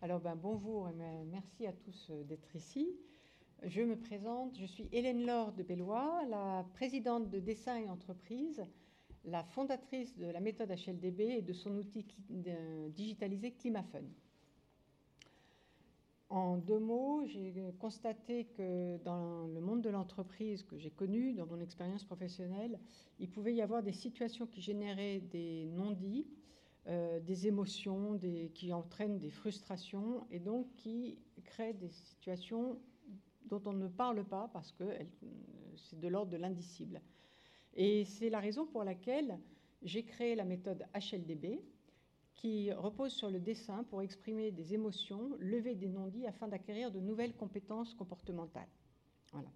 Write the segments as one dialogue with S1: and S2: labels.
S1: Alors, ben, bonjour et merci à tous euh, d'être ici. Je me présente, je suis Hélène Laure de Bellois, la présidente de Dessin et Entreprise, la fondatrice de la méthode HLDB et de son outil digitalisé ClimaFun. En deux mots, j'ai constaté que dans le monde de l'entreprise que j'ai connu, dans mon expérience professionnelle, il pouvait y avoir des situations qui généraient des non-dits, euh, des émotions, qui entraînent des frustrations et donc qui créent des situations dont on ne parle pas parce que c'est de l'ordre de l'indicible. Et c'est la raison pour laquelle j'ai créé la méthode HLDB, qui repose sur le dessin pour exprimer des émotions, lever des non-dits afin d'acquérir de nouvelles compétences comportementales. Voilà.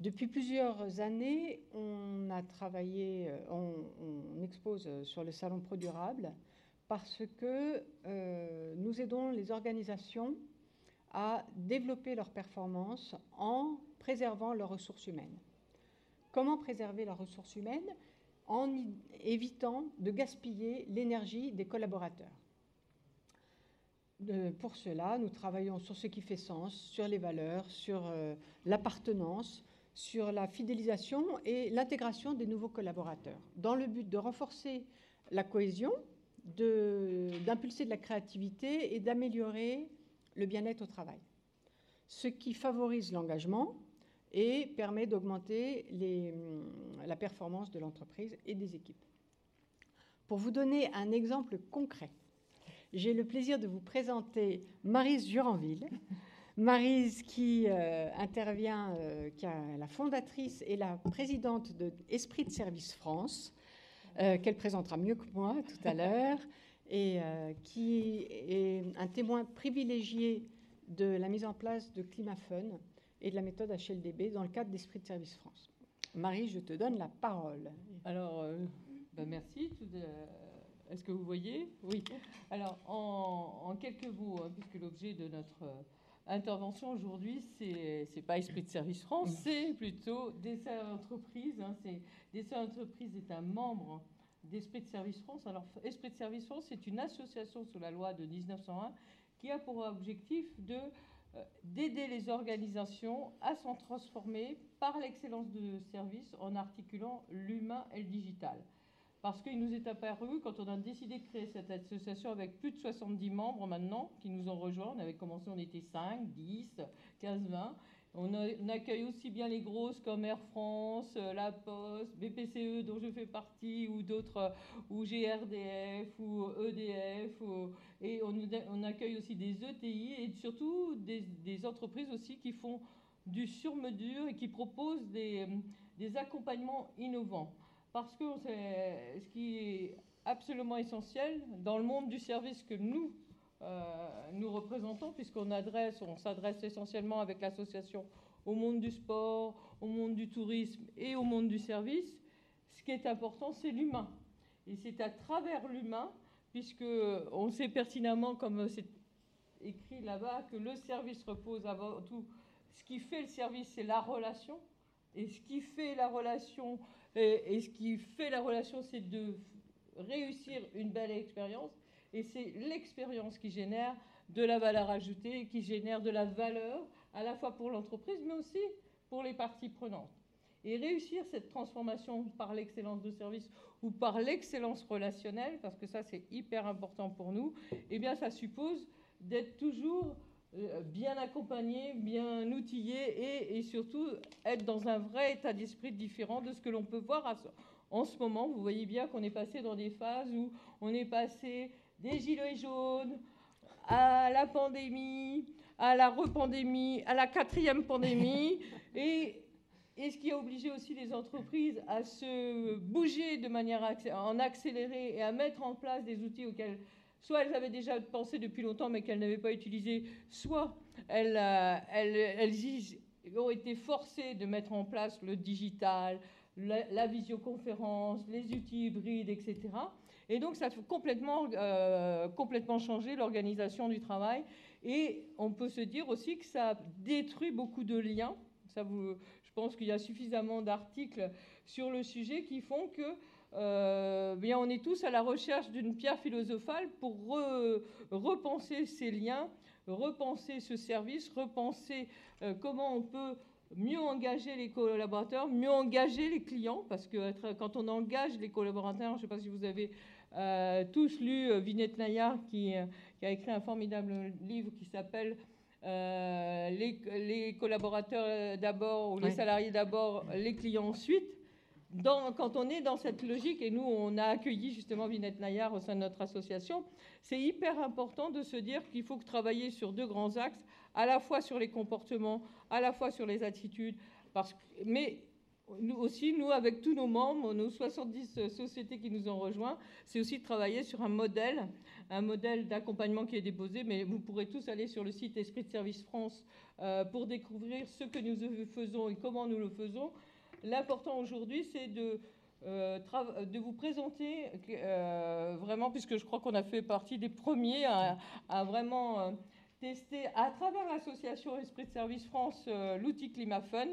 S1: Depuis plusieurs années, on a travaillé, euh, on, expose sur le salon Pro Durable parce que euh, nous aidons les organisations à développer leurs performances en préservant leurs ressources humaines. Comment préserver leurs ressources humaines? En évitant de gaspiller l'énergie des collaborateurs. pour cela, nous travaillons sur ce qui fait sens, sur les valeurs, sur euh, l'appartenance, sur la fidélisation et l'intégration des nouveaux collaborateurs, dans le but de renforcer la cohésion, d'impulser de, la créativité et d'améliorer le bien-être au travail. Ce qui favorise l'engagement, et permet d'augmenter la performance de l'entreprise et des équipes. Pour vous donner un exemple concret, j'ai le plaisir de vous présenter Marise Juranville. Marise qui euh, intervient, euh, qui est la fondatrice et la présidente de Esprit de Service France, euh, qu'elle présentera mieux que moi tout à l'heure, et qui est un témoin privilégié de la mise en place de ClimaFun, et de la méthode HLDB dans le cadre d'Esprit de Service France. Marie, je te donne la parole.
S2: Alors, euh, ben merci. Est-ce que vous voyez? Oui. Alors, en, quelques mots, hein, puisque l'objet de notre euh, intervention aujourd'hui, c'est n'est pas Esprit de Service France, c'est plutôt Dessin Entreprise. Hein, Dessin Entreprise est un membre d'Esprit de Service France. Alors, Esprit de Service France, c'est une association sous la loi de 1901 qui a pour objectif de euh, d'aider les organisations à s'en transformer par l'excellence de service en articulant l'humain et le digital. Parce qu'il nous est apparu, quand on a décidé de créer cette association avec plus de 70 membres maintenant qui nous ont rejoints, on avait commencé, on était 5, 10, 15, 20, on, accueille aussi bien les grosses comme Air France, euh, La Poste, BPCE dont je fais partie, ou d'autres, euh, ou GRDF, ou EDF, et on, accueille aussi des ETI et surtout des, entreprises aussi qui font du sur-mesure et qui proposent des, accompagnements innovants. Parce que ce qui est absolument essentiel dans le monde du service que nous, euh, nous représentons, puisqu'on adresse, on s'adresse essentiellement avec l'association au monde du sport, au monde du tourisme et au monde du service. Ce qui est important, c'est l'humain. Et c'est à travers l'humain, puisque on sait pertinemment, comme c'est écrit là-bas, que le service repose avant tout. Ce qui fait le service, c'est la relation. Et ce qui fait la relation, et ce qui fait la relation, c'est de réussir une belle expérience. Et c'est l'expérience qui génère de la valeur ajoutée, qui génère de la valeur à la fois pour l'entreprise, mais aussi pour les parties prenantes. Et réussir cette transformation par l'excellence de service ou par l'excellence relationnelle, parce que ça c'est hyper important pour nous, eh bien ça suppose d'être toujours euh, bien accompagné, bien outillé et, et, surtout être dans un vrai état d'esprit différent de ce que l'on peut voir en ce moment. Vous voyez bien qu'on est passé dans des phases où on est passé des gilets jaunes, à la pandémie, à la repandémie, à la quatrième pandémie, et, et, ce qui a obligé aussi les entreprises à se bouger de manière en accéléré et à mettre en place des outils auxquels soit elles avaient déjà pensé depuis longtemps mais qu'elles n'avaient pas utilisé, soit elles, euh, ont été forcées de mettre en place le digital, la, visioconférence, les outils hybrides, etc. Et donc, ça a complètement, euh, complètement changé l'organisation du travail. Et on peut se dire aussi que ça détruit beaucoup de liens. Je pense qu'il y a suffisamment d'articles sur le sujet qui font que euh, bien, on est tous à la recherche d'une pierre philosophale pour repenser ces liens, repenser ce service, repenser euh, comment on peut mieux engager les collaborateurs, mieux engager les clients, parce que quand on engage les collaborateurs, je ne sais pas si vous avez euh, tous lu Vinette Nayar qui, qui, a écrit un formidable livre qui s'appelle les, collaborateurs d'abord ou les salariés d'abord, les clients ensuite quand on est dans cette logique, et nous, on a accueilli justement Vinette Nayar au sein de notre association, c'est hyper important de se dire qu'il faut travailler sur deux grands axes, à la fois sur les comportements, à la fois sur les attitudes, parce mais nous aussi, nous, avec tous nos membres, nos 70 sociétés qui nous ont rejoints, c'est aussi de travailler sur un modèle, un modèle d'accompagnement qui est déposé, mais vous pourrez tous aller sur le site Esprit de Service France euh, pour découvrir ce que nous faisons et comment nous le faisons. L'important aujourd'hui, c'est de, euh, vous présenter euh, vraiment, puisque je crois qu'on a fait partie des premiers à, vraiment euh, tester à travers l'association Esprit de Service France l'outil ClimaFun,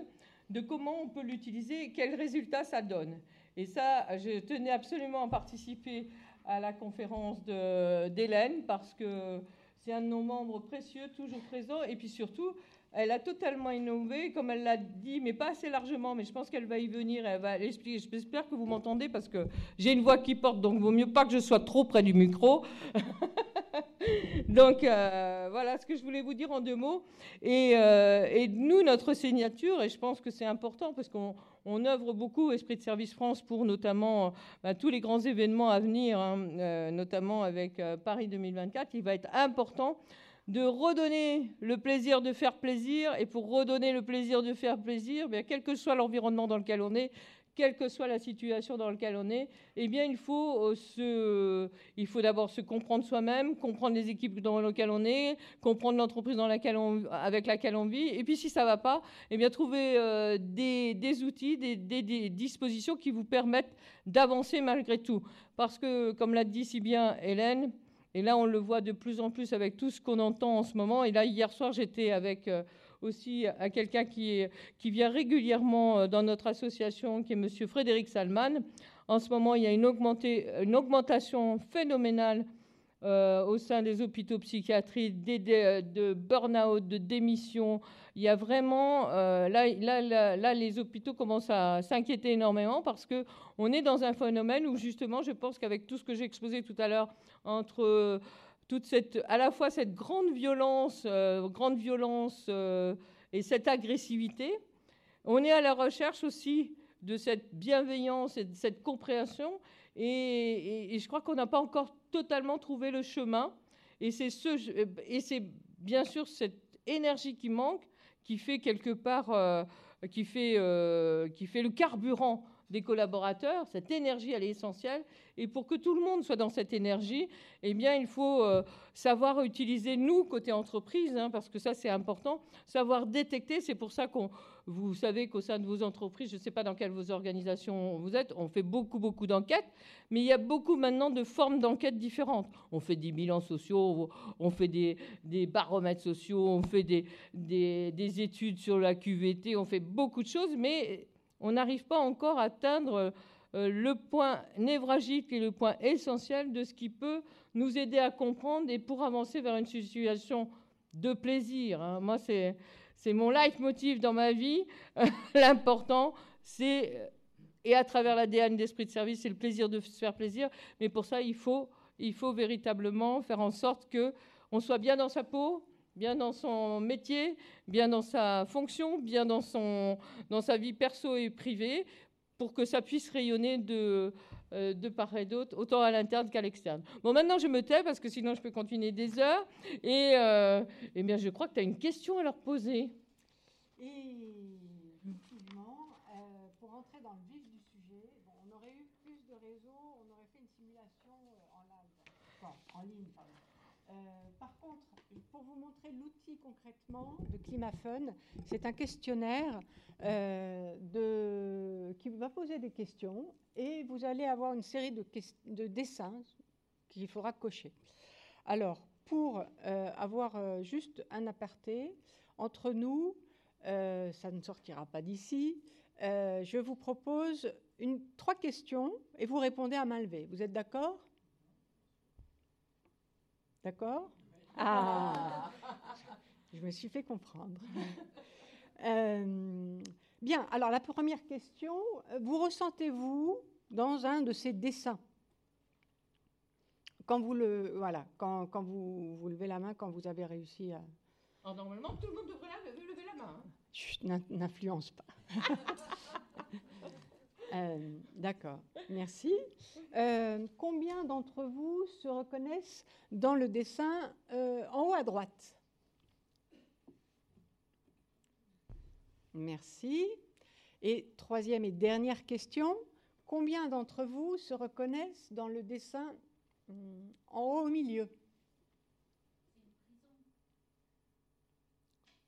S2: de comment on peut l'utiliser et quels résultats ça donne. Et ça, je tenais absolument à participer à la conférence d'Hélène parce que c'est un de nos membres précieux, toujours présent, et puis surtout, elle a totalement innové, comme elle l'a dit, mais pas assez largement, mais je pense qu'elle va y venir, elle va l'expliquer. J'espère que vous m'entendez parce que j'ai une voix qui porte, donc vaut mieux pas que je sois trop près du micro. donc euh, voilà ce que je voulais vous dire en deux mots. Euh, et, nous, notre signature, et je pense que c'est important parce qu'on œuvre beaucoup, Esprit de Service France, pour notamment bah, tous les grands événements à venir, hein, euh, notamment avec Paris 2024, il va être important de redonner le plaisir de faire plaisir. Et pour redonner le plaisir de faire plaisir, bien, quel que soit l'environnement dans lequel on est, quelle que soit la situation dans laquelle on est, eh bien, il faut, euh, il faut d'abord se comprendre soi-même, comprendre les équipes dans lesquelles on est, comprendre l'entreprise avec laquelle on vit. Et puis, si ça ne va pas, eh bien, trouver euh, des, outils, des, dispositions qui vous permettent d'avancer malgré tout. Parce que, comme l'a dit si bien Hélène, et là, on le voit de plus en plus avec tout ce qu'on entend en ce moment. Et là, hier soir, j'étais avec euh, aussi à quelqu'un qui, vient régulièrement euh, dans notre association, qui est M. Frédéric Salman. En ce moment, il y a une augmentation phénoménale euh, au sein des hôpitaux psychiatriques, de burn-out, de démission. Il y a vraiment, euh, là, les hôpitaux commencent à s'inquiéter énormément parce qu'on est dans un phénomène où justement, je pense qu'avec tout ce que j'ai exposé tout à l'heure, entre euh, toute cette, à la fois cette grande violence, grande violence et cette agressivité, on est à la recherche aussi de cette bienveillance et de cette compréhension. Et je crois qu'on n'a pas encore totalement trouvé le chemin. Et c'est ce, et c'est bien sûr cette énergie qui manque qui fait quelque part, euh, qui, fait, euh, qui fait le carburant des collaborateurs. Cette énergie, elle est essentielle. Et pour que tout le monde soit dans cette énergie, eh bien, il faut euh, savoir utiliser, nous, côté entreprise, hein, parce que ça, c'est important, savoir détecter. C'est pour ça qu'on vous savez qu'au sein de vos entreprises, je ne sais pas dans quelle vos organisations vous êtes, on fait beaucoup, beaucoup d'enquêtes, mais il y a beaucoup maintenant de formes d'enquêtes différentes. On fait des bilans sociaux, on fait des, baromètres sociaux, on fait des, études sur la QVT, on fait beaucoup de choses, mais on n'arrive pas encore à atteindre euh, le point névralgique et le point essentiel de ce qui peut nous aider à comprendre et pour avancer vers une situation de plaisir. Hein. Moi, c'est c'est mon leitmotiv dans ma vie. L'important, c'est, et à travers l'ADN d'esprit de service, c'est le plaisir de se faire plaisir. Mais pour ça, il faut, il faut véritablement faire en sorte qu'on soit bien dans sa peau, bien dans son métier, bien dans sa fonction, bien dans, son, dans sa vie perso et privée, pour que ça puisse rayonner de, euh, de part et d'autre, autant à l'interne qu'à l'externe. Bon, maintenant je me tais parce que sinon je peux continuer des heures. Et euh, bien, je crois que tu as une question à leur poser.
S1: Et effectivement, euh, pour entrer dans le vif du sujet, on aurait eu plus de réseaux, on aurait fait une simulation live, en ligne, par contre, pour vous montrer l'outil concrètement de ClimaFun, c'est un questionnaire de, qui va poser des questions et vous allez avoir une série de, de dessins qu'il faudra cocher. Alors, pour euh, avoir euh, juste un aparté, entre nous, euh, ça ne sortira pas d'ici, je vous propose trois questions et vous répondez à main levée. Vous êtes d'accord? D'accord? Ah Je me suis fait comprendre. Euh, bien, alors la première question, vous ressentez-vous dans un de ces dessins? Quand vous le voilà, quand, quand vous, vous, levez la main, quand vous avez réussi à.
S2: Alors, normalement, tout le monde devrait lever la main. Hein.
S1: n'influence pas. Euh, d'accord, merci. Euh, combien d'entre vous se reconnaissent dans le dessin euh, en haut à droite? Merci. Et troisième et dernière question, combien d'entre vous se reconnaissent dans le dessin en haut au milieu?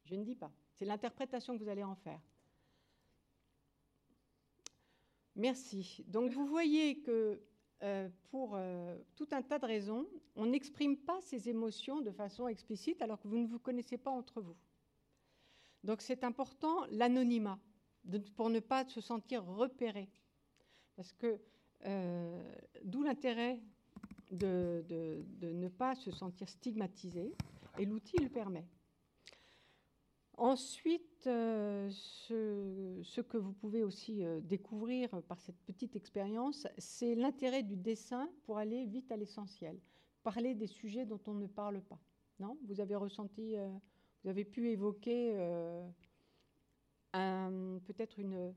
S1: Je ne dis pas. C'est l'interprétation que vous allez en faire. Merci. Donc vous voyez que euh, pour euh, tout un tas de raisons, on n'exprime pas ces émotions de façon explicite alors que vous ne vous connaissez pas entre vous. Donc c'est important l'anonymat pour ne pas se sentir repéré. Parce que euh, d'où l'intérêt de, ne pas se sentir stigmatisé, et l'outil le permet. Ensuite, euh, ce, que vous pouvez aussi euh, découvrir par cette petite expérience, c'est l'intérêt du dessin pour aller vite à l'essentiel, parler des sujets dont on ne parle pas. Non? Vous avez ressenti, euh, vous avez pu évoquer peut-être une,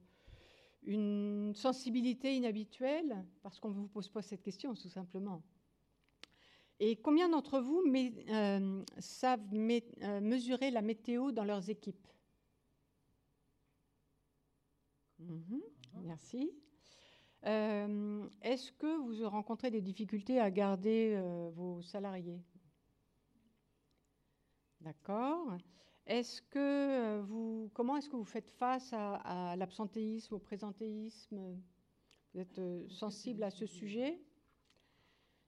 S1: une sensibilité inhabituelle, parce qu'on ne vous pose pas cette question, tout simplement. Et combien d'entre vous euh, savent euh, mesurer la météo dans leurs équipes? Mhm, Merci. Euh, est-ce que vous rencontrez des difficultés à garder vos salariés? D'accord. Est-ce que vous, comment est-ce que vous faites face à l'absentéisme, au présentéisme? Vous êtes sensible à ce sujet?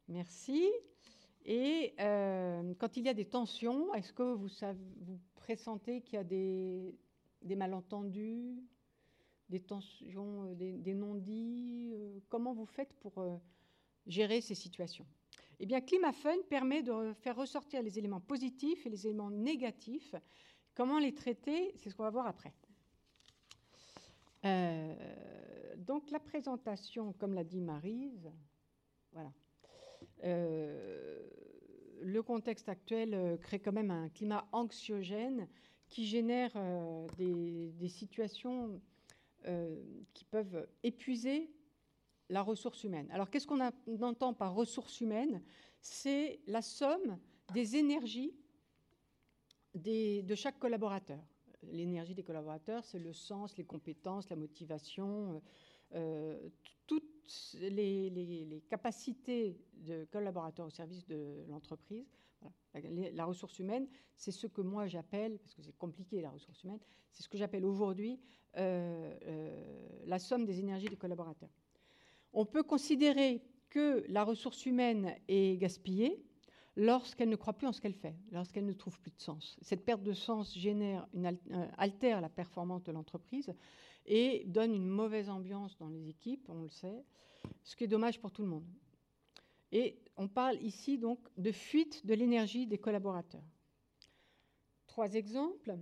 S1: Merci. Et euh, quand il y a des tensions, est-ce que vous, vous pressentez qu'il y a des, malentendus, des tensions, euh, des, non-dits euh, Comment vous faites pour gérer ces situations? Eh bien, ClimaFun permet de faire ressortir les éléments positifs et les éléments négatifs. Comment les traiter? C'est ce qu'on va voir après. donc la présentation, comme l'a dit Marise, voilà. Euh, le contexte actuel euh, crée quand même un climat anxiogène qui génère euh, des, situations qui peuvent épuiser la ressource humaine. Alors qu'est-ce qu'on entend par ressource humaine? C'est la somme des énergies de chaque collaborateur. L'énergie des collaborateurs, c'est le sens, les compétences, la motivation, toutes les, capacités de collaborateurs au service de l'entreprise. La, ressource humaine, c'est ce que moi j'appelle, parce que c'est compliqué la ressource humaine, c'est ce que j'appelle aujourd'hui euh, euh, la somme des énergies des collaborateurs. On peut considérer que la ressource humaine est gaspillée lorsqu'elle ne croit plus en ce qu'elle fait, lorsqu'elle ne trouve plus de sens. Cette perte de sens génère altère la performance de l'entreprise et donne une mauvaise ambiance dans les équipes, on le sait, ce qui est dommage pour tout le monde. Et on parle ici donc de fuite de l'énergie des collaborateurs. Trois exemples.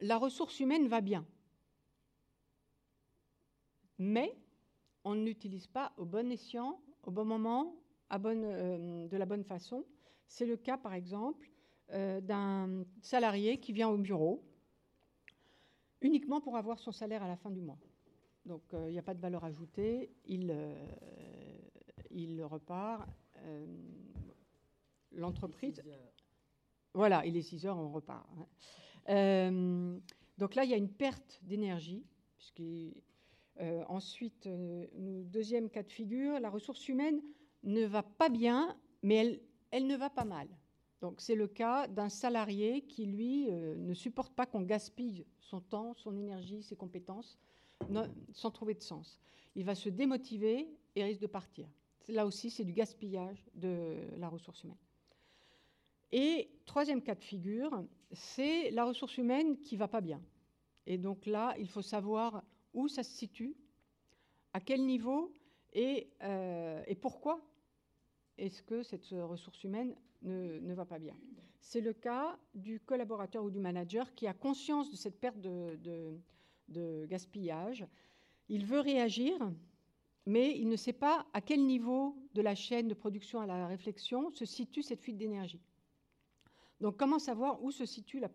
S1: La ressource humaine va bien, mais on ne l'utilise pas au bon escient, au bon moment, euh, de la bonne façon. C'est le cas, par exemple, euh, d'un salarié qui vient au bureau uniquement pour avoir son salaire à la fin du mois. Donc euh, il n'y a pas de valeur ajoutée, il, euh, il repart. Euh, l'entreprise. Voilà, il est 6 heures, on repart. Hein. donc là, il y a une perte d'énergie, ensuite, deuxième cas de figure, la ressource humaine ne va pas bien, mais elle, elle ne va pas mal. Donc c'est le cas d'un salarié qui, lui, ne supporte pas qu'on gaspille son temps, son énergie, ses compétences, sans trouver de sens. Il va se démotiver et risque de partir. Là aussi, c'est du gaspillage de la ressource humaine. Et troisième cas de figure, c'est la ressource humaine qui va pas bien. Et donc là, il faut savoir où ça se situe, à quel niveau et, et pourquoi est-ce que cette ressource humaine ne, va pas bien C'est le cas du collaborateur ou du manager qui a conscience de cette perte de, gaspillage. Il veut réagir, mais il ne sait pas à quel niveau de la chaîne de production à la réflexion se situe cette fuite d'énergie. Donc comment savoir où se situe le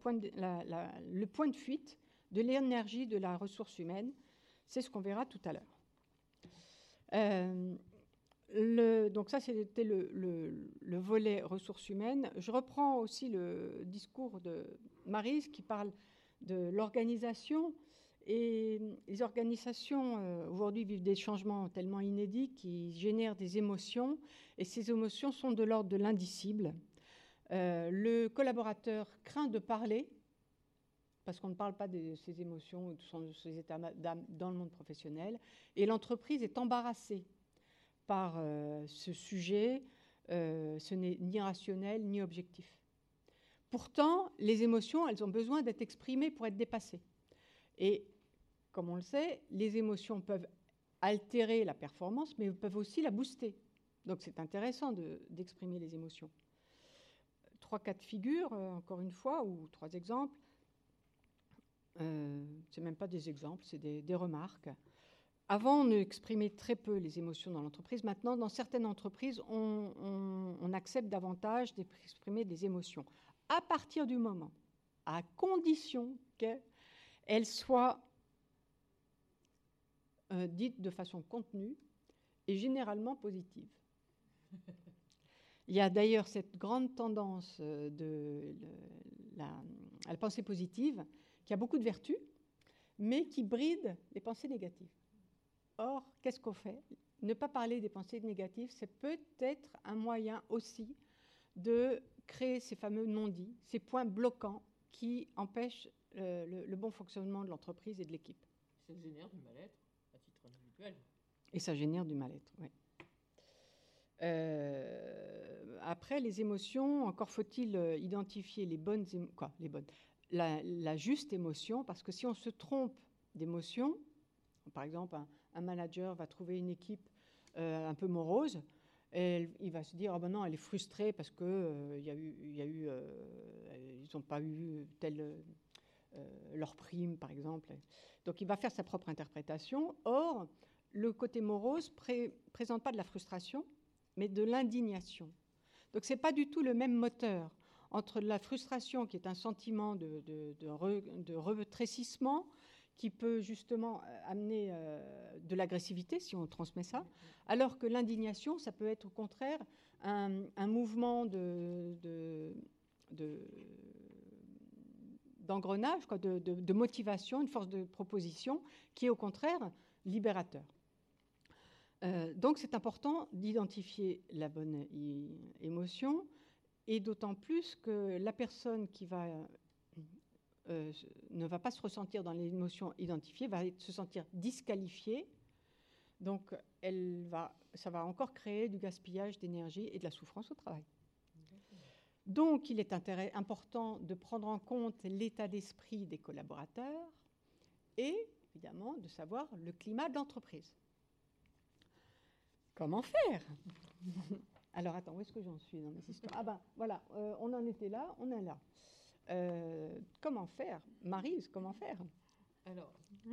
S1: point de fuite de l'énergie de la ressource humaine? C'est ce qu'on verra tout à l'heure. Euh, donc ça, c'était le, volet ressources humaines. Je reprends aussi le discours de Marise qui parle de l'organisation. Et les organisations, euh, aujourd'hui, vivent des changements tellement inédits qui génèrent des émotions. Et ces émotions sont de l'ordre de l'indicible. Euh, le collaborateur craint de parler parce qu'on ne parle pas de ses émotions ou de ses états d'âme dans le monde professionnel. Et l'entreprise est embarrassée par euh, ce sujet, euh, ce n'est ni rationnel ni objectif. Pourtant, les émotions, elles ont besoin d'être exprimées pour être dépassées. Et comme on le sait, les émotions peuvent altérer la performance, mais peuvent aussi la booster. Donc c'est intéressant d'exprimer les émotions. Trois cas de figure, euh, encore une fois, ou trois exemples. Euh, c'est même pas des exemples, c'est des remarques. Avant, on exprimait très peu les émotions dans l'entreprise. Maintenant, dans certaines entreprises, on, accepte davantage d'exprimer des émotions. À partir du moment, à condition qu'elles soient euh, dites de façon contenue et généralement positive. Il y a d'ailleurs cette grande tendance euh, de à la pensée positive qui a beaucoup de vertus, mais qui bride les pensées négatives. Or, qu'est-ce qu'on fait? Ne pas parler des pensées négatives, c'est peut-être un moyen aussi de créer ces fameux non-dits, ces points bloquants qui empêchent euh, le, bon fonctionnement de l'entreprise et de l'équipe.
S2: Ça génère du mal-être à titre individuel.
S1: Et ça génère du mal-être, oui. Euh, après, les émotions, encore faut-il euh, identifier les bonnes, quoi, les bonnes, la, la, juste émotion, parce que si on se trompe d'émotion, par exemple, un, un manager va trouver une équipe euh, un peu morose, et il va se dire ah ben non, elle est frustrée parce que euh, y a eu, euh, ils n'ont pas eu telle leur prime par exemple. Donc il va faire sa propre interprétation. Or, le côté morose ne présente pas de la frustration, mais de l'indignation. Donc c'est pas du tout le même moteur entre la frustration qui est un sentiment de, de, de, de retrécissement qui peut justement euh, amener euh, de l'agressivité, si on transmet ça, alors que l'indignation, ça peut être au contraire un, mouvement de, d'engrenage, de, de, motivation, une force de proposition qui est au contraire libérateur. Euh, donc c'est important d'identifier la bonne émotion et d'autant plus que la personne qui va euh, ne va pas se ressentir dans l'émotion identifiée, va se sentir disqualifiée. Donc, elle va, ça va encore créer du gaspillage d'énergie et de la souffrance au travail. Donc, il est important de prendre en compte l'état d'esprit des collaborateurs et, évidemment, de savoir le climat de l'entreprise. Comment faire? Alors, attends, où est-ce que j'en suis dans mes histoires? Ah ben, voilà, euh, on en était là, on est là. Euh, comment faire? Marise, comment faire?
S2: Alors,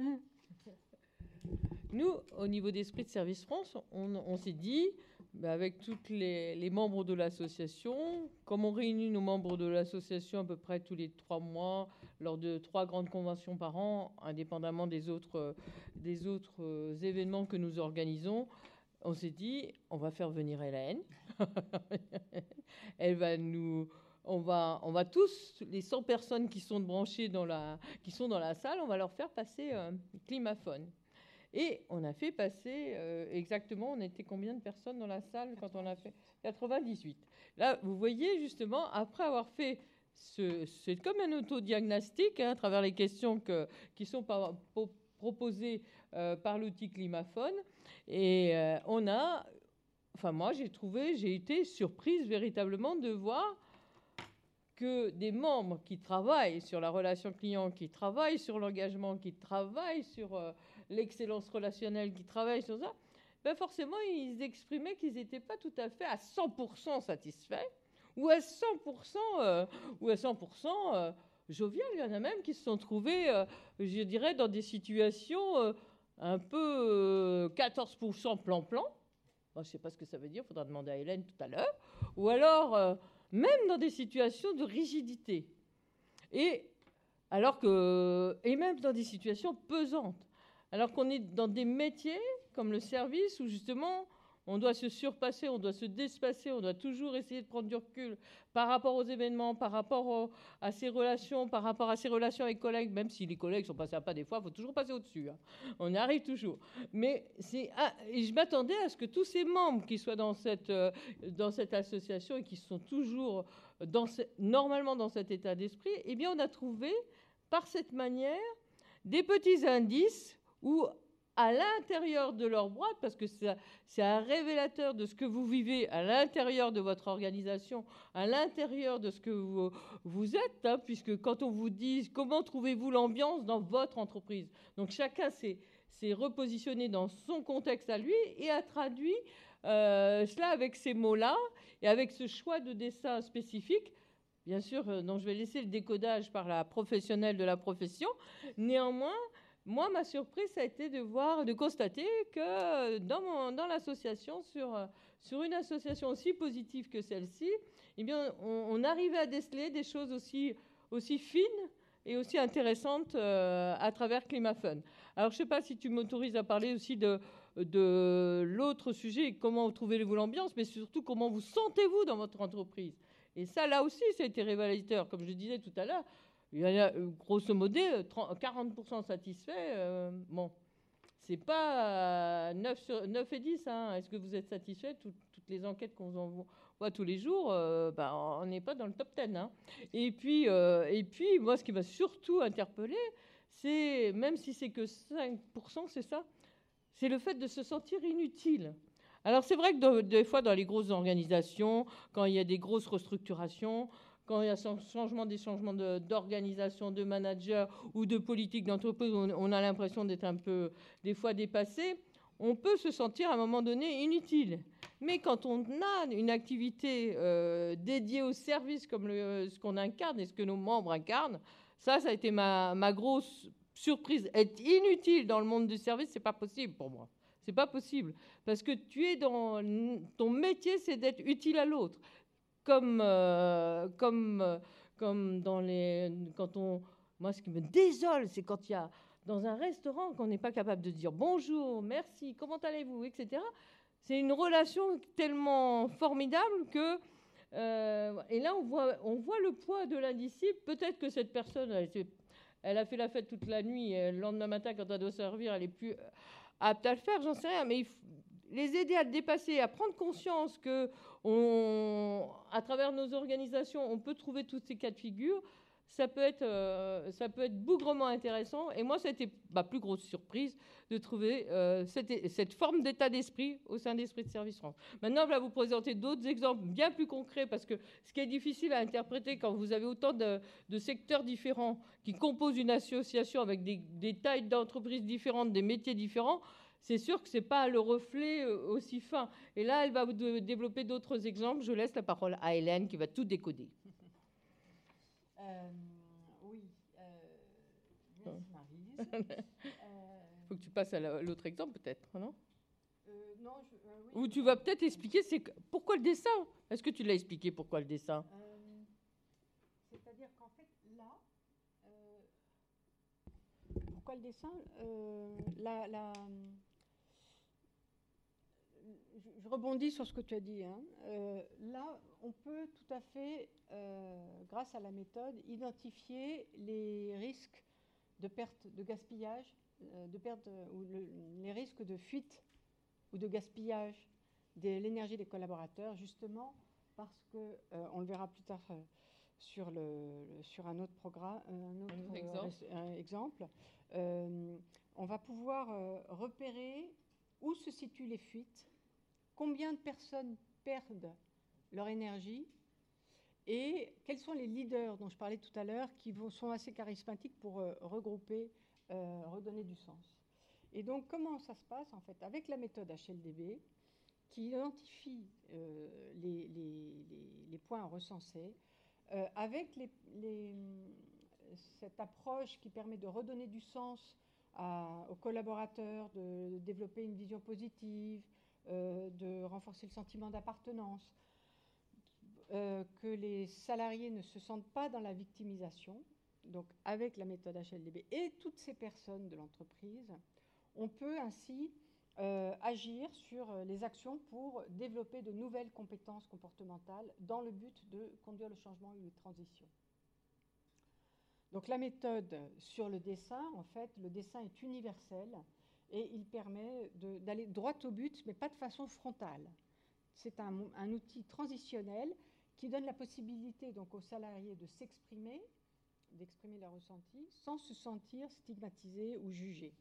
S2: nous, au niveau d'Esprit de Service France, on, s'est dit, bah, avec tous les, membres de l'association, comme on réunit nos membres de l'association à peu près tous les trois mois, lors de trois grandes conventions par an, indépendamment des autres, des autres euh, événements que nous organisons, on s'est dit, on va faire venir Hélène. Elle va nous on va, on va tous, les 100 personnes qui sont branchées dans la, qui sont dans la salle, on va leur faire passer un climaphone. Et on a fait passer euh, exactement, on était combien de personnes dans la salle quand on a fait? 98. Là, vous voyez justement, après avoir fait ce, c'est comme un autodiagnostic hein, à travers les questions que, qui sont proposées euh, par l'outil Climaphone. Et euh, on a, enfin moi j'ai trouvé, j'ai été surprise véritablement de voir que des membres qui travaillent sur la relation client, qui travaillent sur l'engagement, qui travaillent sur euh, l'excellence relationnelle qui travaille sur ça, ben forcément, ils exprimaient qu'ils n'étaient pas tout à fait à 100% satisfaits ou à 100%, euh, ou à 100% euh, jovial. Il y en a même qui se sont trouvés, euh, je dirais, dans des situations un peu 14% plan-plan. je ne sais pas ce que ça veut dire, il faudra demander à Hélène tout à l'heure. Ou alors, même dans des situations de rigidité. Et, alors que, et même dans des situations pesantes. Alors qu'on est dans des métiers comme le service où justement on doit se surpasser, on doit se dépasser, on doit toujours essayer de prendre du recul par rapport aux événements, par rapport à ses relations, par rapport à ses relations avec collègues, même si les collègues sont passés à pas des fois, il faut toujours passer au-dessus. Hein. On y arrive toujours. Mais ah, je m'attendais à ce que tous ces membres qui soient dans cette, euh, association et qui sont toujours normalement dans cet état d'esprit, eh bien on a trouvé par cette manière des petits indices où à l'intérieur de leur boîte, parce que c'est un révélateur de ce que vous vivez à l'intérieur de votre organisation, à l'intérieur de ce que vous, êtes, hein, puisque quand on vous dit comment trouvez-vous l'ambiance dans votre entreprise, donc chacun s'est repositionné dans son contexte à lui et a traduit euh, cela avec ces mots-là et avec ce choix de dessin spécifique. Bien sûr, euh, je vais laisser le décodage par la professionnelle de la profession. Néanmoins, moi, ma surprise, ça a été de voir, de constater que dans, dans l'association, sur, sur une association aussi positive que celle-ci, eh bien, on, arrivait à déceler des choses aussi, fines et aussi intéressantes euh, à travers ClimaFun. Alors, je ne sais pas si tu m'autorises à parler aussi de, l'autre sujet, comment vous trouvez-vous l'ambiance, mais surtout comment vous sentez-vous dans votre entreprise. Et ça, là aussi, ça a été révélateur. Comme je disais tout à l'heure, il y a euh, grosso modo 40% satisfaits. Euh, bon, c'est pas 9, sur, 9 et 10. Hein. Est-ce que vous êtes satisfait Toutes les enquêtes qu'on voit tous les jours, euh, ben, on n'est pas dans le top 10. Hein. Et, puis, et puis, moi, ce qui m'a surtout interpellé, c'est, même si c'est que 5%, c'est ça, c'est le fait de se sentir inutile. Alors c'est vrai que des fois dans les grosses organisations, quand il y a des grosses restructurations, quand il y a des changements d'organisation, de, manager ou de politique d'entreprise, on, a l'impression d'être un peu des fois dépassé, on peut se sentir à un moment donné inutile. Mais quand on a une activité euh, dédiée au service comme ce qu'on incarne et ce que nos membres incarnent, ça, ça a été ma, ma grosse surprise. Être inutile dans le monde du service, c'est pas possible pour moi. C'est pas possible parce que tu es dans ton métier, c'est d'être utile à l'autre comme, euh, comme, euh, comme dans les. Quand on, moi, ce qui me désole, c'est quand il y a dans un restaurant qu'on n'est pas capable de dire bonjour, merci, comment allez-vous, etc. C'est une relation tellement formidable que. Euh, et là, on voit, on voit le poids de l'indisciple. Peut-être que cette personne, elle, a fait la fête toute la nuit, et le lendemain matin, quand elle doit servir, elle est plus apte à le faire, j'en sais rien. Mais les aider à dépasser, à prendre conscience que à travers nos organisations, on peut trouver tous ces cas de figure, ça peut être, euh, ça peut être bougrement intéressant. Et moi, été ma plus grosse surprise de trouver euh, cette, forme d'état d'esprit au sein d'Esprit de Service France. Maintenant, je vais vous présenter d'autres exemples bien plus concrets parce que ce qui est difficile à interpréter quand vous avez autant de, secteurs différents qui composent une association avec des, des tailles d'entreprises différentes, des métiers différents, c'est sûr que ce n'est pas le reflet euh, aussi fin. Et là, elle va vous développer d'autres exemples. Je laisse la parole à Hélène qui va tout décoder.
S1: Euh, oui, euh, Marise.
S2: Il faut que tu passes à l'autre exemple peut-être, non?
S1: Non,
S2: Ou tu vas peut-être expliquer c'est pourquoi le dessin? Est-ce que tu l'as expliqué pourquoi le dessin?
S1: C'est-à-dire qu'en fait, là, pourquoi le dessin? La, la, je rebondis sur ce que tu as dit. Hein. Euh, là, on peut tout à fait, euh, grâce à la méthode, identifier les risques de perte, de gaspillage, euh, de perte, ou les risques de fuite ou de gaspillage de l'énergie des collaborateurs, justement parce que, on le verra plus tard sur, le, sur un autre programme, un autre, exemple, exemple on va pouvoir repérer où se situent les fuites combien de personnes perdent leur énergie et quels sont les leaders dont je parlais tout à l'heure qui sont assez charismatiques pour euh, regrouper, euh, redonner du sens. Et donc, comment ça se passe En fait, avec la méthode HLDB, qui identifie euh, les, points recensés, avec cette approche qui permet de redonner du sens aux collaborateurs, de développer une vision positive, de renforcer le sentiment d'appartenance, que les salariés ne se sentent pas dans la victimisation, donc avec la méthode HLDB et toutes ces personnes de l'entreprise, on peut ainsi euh, agir sur euh, les actions pour développer de nouvelles compétences comportementales dans le but de conduire le changement et les transitions. Donc la méthode sur le dessin, en fait, le dessin est universel et il permet d'aller droit au but, mais pas de façon frontale. C'est un, outil transitionnel qui donne la possibilité donc aux salariés de s'exprimer, d'exprimer leurs ressentis, sans se sentir stigmatisés ou jugés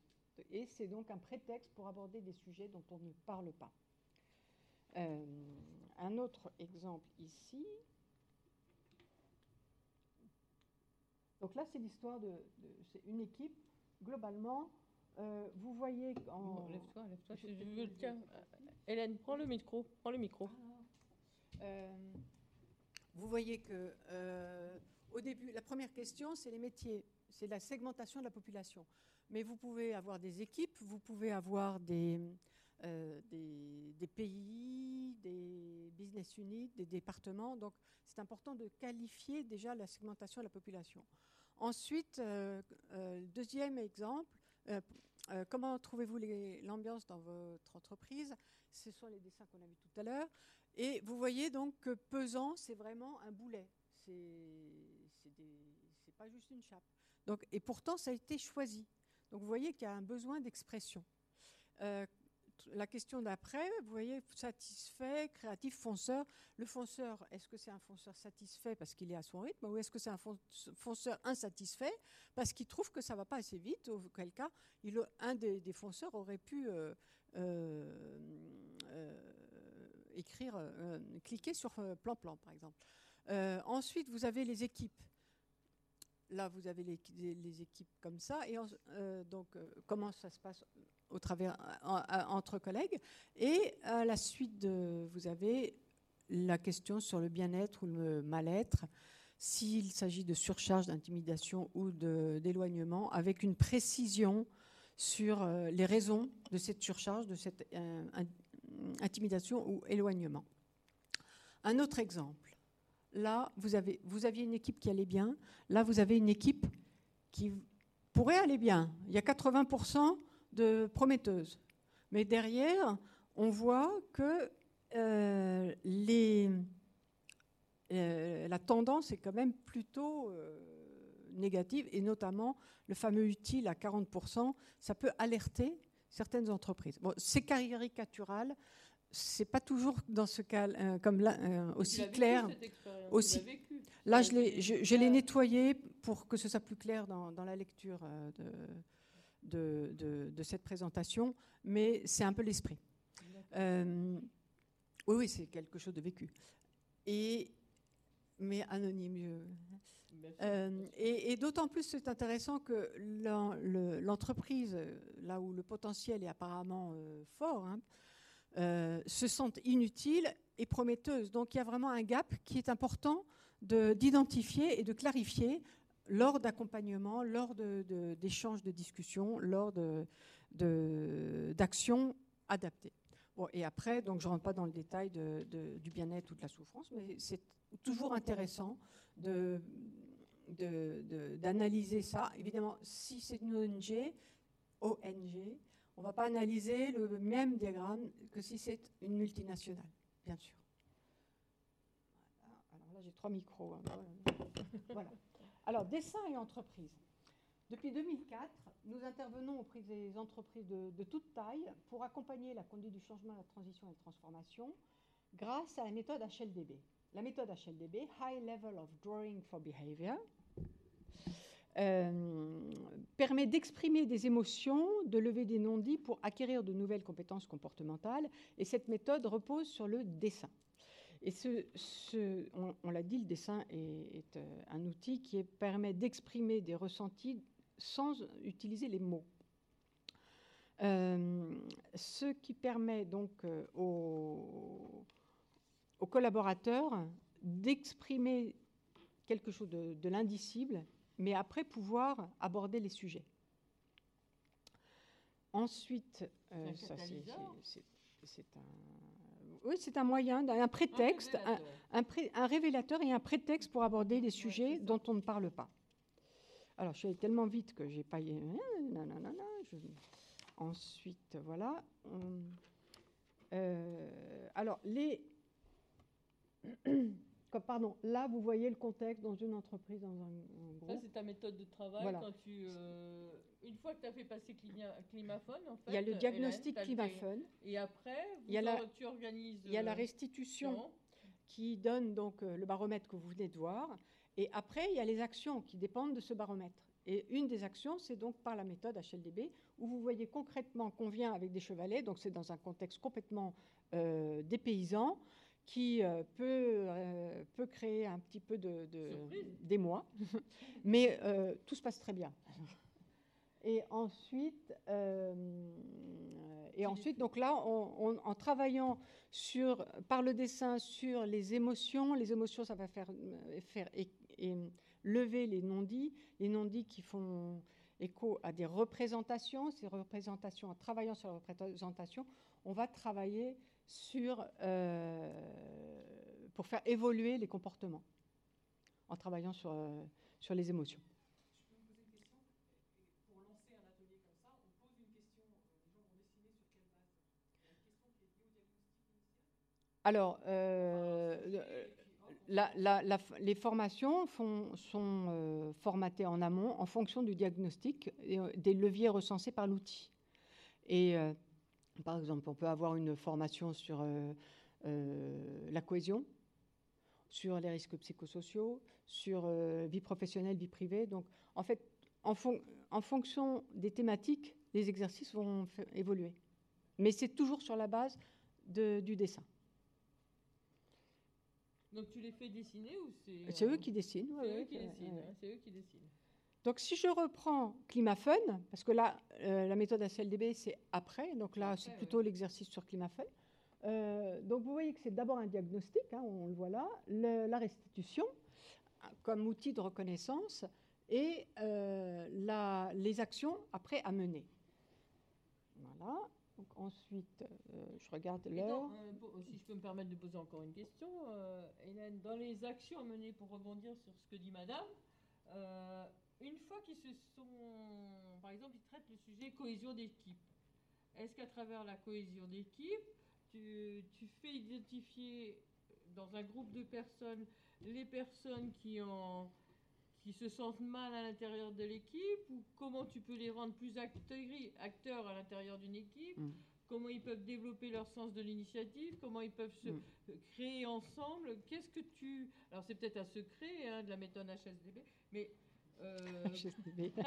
S1: et c'est donc un prétexte pour aborder des sujets dont on ne parle pas. Euh, un autre exemple ici. Donc là, c'est l'histoire de, c'est une équipe. Globalement, euh, vous voyez
S2: en. Lève-toi, lève-toi. Je, veux tiens, Hélène, prends le micro. Prends le micro.
S1: Ah, euh, vous voyez que au début, la première question, c'est les métiers, c'est la segmentation de la population. Mais vous pouvez avoir des équipes, vous pouvez avoir des, euh, des, pays, des business units, des départements. Donc c'est important de qualifier déjà la segmentation de la population. Ensuite, euh, euh, deuxième exemple, comment trouvez-vous l'ambiance dans votre entreprise? Ce sont les dessins qu'on a vus tout à l'heure. Et vous voyez donc que pesant, c'est vraiment un boulet. C'est pas juste une chape. Donc, et pourtant, ça a été choisi. Donc vous voyez qu'il y a un besoin d'expression. Euh, la question d'après, vous voyez, satisfait, créatif, fonceur. Le fonceur, est-ce que c'est un fonceur satisfait parce qu'il est à son rythme ou est-ce que c'est un fonceur insatisfait parce qu'il trouve que ça ne va pas assez vite Auquel cas, un des, fonceurs aurait pu euh, euh, écrire, cliquer sur plan-plan, par exemple. ensuite, vous avez les équipes là, vous avez les, équipes comme ça. Et euh, donc, euh, comment ça se passe au travers, entre collègues Et à la suite, vous avez la question sur le bien-être ou le mal-être, s'il s'agit de surcharge, d'intimidation ou d'éloignement, avec une précision sur euh, les raisons de cette surcharge, de cette intimidation ou éloignement. Un autre exemple là, vous, avez, vous aviez une équipe qui allait bien. Là, vous avez une équipe qui pourrait aller bien. Il y a 80% de prometteuses. Mais derrière, on voit que euh, les, euh, la tendance est quand même plutôt euh, négative, et notamment le fameux utile à 40%, ça peut alerter certaines entreprises. Bon, c'est caricatural, c'est pas toujours dans ce cas euh, comme là, euh, aussi clair. Aussi. Là, je l'ai, je, nettoyé pour que ce soit plus clair dans, dans la lecture euh, de, de, de, cette présentation, mais c'est un peu l'esprit. oui, oui, c'est quelque chose de vécu. Et, mais anonyme. et, et d'autant plus c'est intéressant que l'entreprise, là où le potentiel est apparemment fort, hein, euh, se sentent inutiles et prometteuses. Donc il y a vraiment un gap qui est important d'identifier et de clarifier lors d'accompagnement, lors d'échanges de, discussions, lors d'actions adaptées. Bon, et après, donc je ne rentre pas dans le détail du bien-être ou de la souffrance, mais c'est toujours intéressant d'analyser ça. Évidemment, si c'est une ONG, ONG, on ne va pas analyser le même diagramme que si c'est une multinationale, bien sûr. Alors là, j'ai trois micros. Hein. voilà. Alors, dessin et entreprise. Depuis 2004, nous intervenons auprès des entreprises de, de, toute taille pour accompagner la conduite du changement, la transition et la transformation grâce à la méthode HLDB. La méthode HLDB, High Level of Drawing for Behavior, euh, permet d'exprimer des émotions, de lever des non-dits pour acquérir de nouvelles compétences comportementales. Et cette méthode repose sur le dessin. Et ce, on, l'a dit, le dessin est, euh, un outil qui permet d'exprimer des ressentis sans utiliser les mots. ce qui permet donc aux, aux, collaborateurs d'exprimer quelque chose de, de l'indicible, mais après pouvoir aborder les sujets. Ensuite, ça c'est un oui, c'est un moyen, un prétexte, un, un, révélateur et un prétexte pour aborder des sujets dont on ne parle pas. Alors, je suis allée tellement vite que j'ai pas. Je... Ensuite, voilà. Euh, alors, les. Pardon, là, vous voyez le contexte dans une entreprise, dans un,
S2: groupe. Ça, c'est ta méthode de travail. Quand tu, euh, une fois que tu as fait passer Climaphone, en fait,
S1: il y a le diagnostic Climaphone.
S2: Et après,
S1: il y a
S2: la, tu organises.
S1: Il y a la euh, restitution qui donne donc euh, le baromètre que vous venez de voir. Et après, il y a les actions qui dépendent de ce baromètre. Et une des actions, c'est donc par la méthode HLDB, où vous voyez concrètement qu'on vient avec des chevalets, donc c'est dans un contexte complètement euh, dépaysant, qui euh, peut, euh, peut créer un petit peu de, d'émoi, mais euh, tout se passe très bien. Et ensuite, et ensuite donc là, en travaillant sur, par le dessin sur les émotions, les émotions, ça va faire, faire et, lever les non-dits, les non-dits qui font écho à des représentations. Ces représentations, en travaillant sur les représentations, on va travailler sur, euh, pour faire évoluer les comportements en travaillant sur, euh, sur les émotions. Euh, Alors, la, la, les formations font, sont formatées en amont en fonction du diagnostic et des leviers recensés par l'outil. Et par exemple, on peut avoir une formation sur euh, euh, la cohésion, sur les risques psychosociaux, sur euh, vie professionnelle, vie privée. Donc, en fait, en, en fonction des thématiques, les exercices vont évoluer. Mais c'est toujours sur la base de, du dessin.
S2: Donc tu les fais dessiner ou c'est...
S1: C'est eux qui dessinent.
S2: C'est eux, dessinent. Hein, eux qui dessinent.
S1: Donc si je reprends ClimaFun, parce que là, euh, la méthode ACLDB, c'est après, donc là, c'est plutôt l'exercice sur ClimaFun. Euh, donc vous voyez que c'est d'abord un diagnostic, hein, on le voit là, la restitution comme outil de reconnaissance et euh, les actions après à mener. Voilà. Donc ensuite, je regarde l'heure.
S2: si je peux me permettre de poser encore une question, Hélène, dans les actions à mener pour rebondir sur ce que dit Madame, une fois qu'ils se sont, par exemple, ils traitent le sujet cohésion d'équipe, est-ce qu'à travers la cohésion d'équipe, tu, fais identifier dans un groupe de personnes les personnes qui, qui se sentent mal à l'intérieur de l'équipe ou comment tu peux les rendre plus acteurs à l'intérieur d'une équipe? Mm. Comment ils peuvent développer leur sens de l'initiative? Comment ils peuvent se mm. créer ensemble? Qu'est-ce que tu... Alors c'est peut-être un secret hein, de la méthode HSDB, mais
S1: HSDB.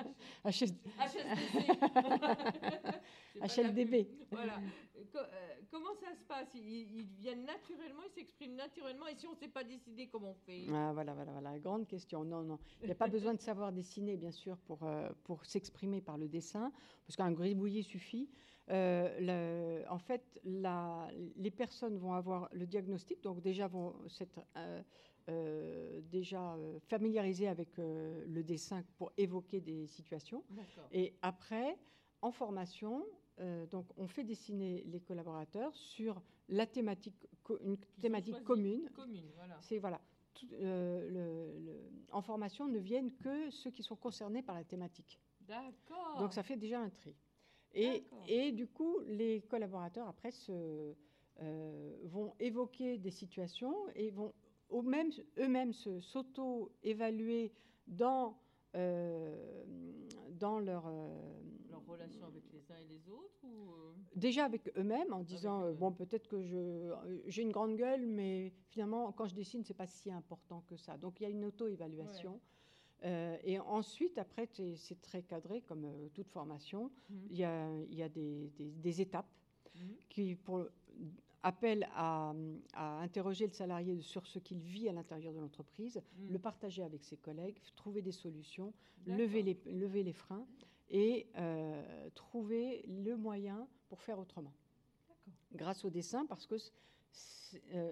S2: HLDB. Voilà. Euh, comment ça se passe? Ils, viennent naturellement, ils s'expriment naturellement, et si on ne sait pas décider, comment on fait?
S1: Ah, Voilà, voilà, voilà. Grande question. Non, non. Il n'y a pas besoin de savoir dessiner, bien sûr, pour, euh, pour s'exprimer par le dessin, parce qu'un gribouillis suffit. Euh, le, en fait, la, les personnes vont avoir le diagnostic, donc déjà vont s'être euh, déjà euh, familiarisé avec euh, le dessin pour évoquer des situations. Et après, en formation, donc on fait dessiner les collaborateurs sur la thématique, une thématique commune. C'est voilà. en formation ne viennent que ceux qui sont concernés par la thématique.
S2: D'accord.
S1: Donc ça fait déjà un tri. Et, et du coup, les collaborateurs après se, vont évoquer des situations et vont eux-mêmes s'auto-évaluer dans, euh, dans leur, euh,
S2: leur relation avec les uns et les autres ou euh?
S1: Déjà avec eux-mêmes, en disant bon, peut-être que j'ai une grande gueule, mais finalement, quand je dessine, c'est pas si important que ça. Donc il y a une auto-évaluation. et ensuite, après, c'est très cadré, comme toute formation. Mmh. Il y a, y a des, des, étapes mmh. qui, pour, appelle à, interroger le salarié sur ce qu'il vit à l'intérieur de l'entreprise, mm. le partager avec ses collègues, trouver des solutions, lever les, lever les freins. et trouver le moyen pour faire autrement. Grâce au dessin, parce que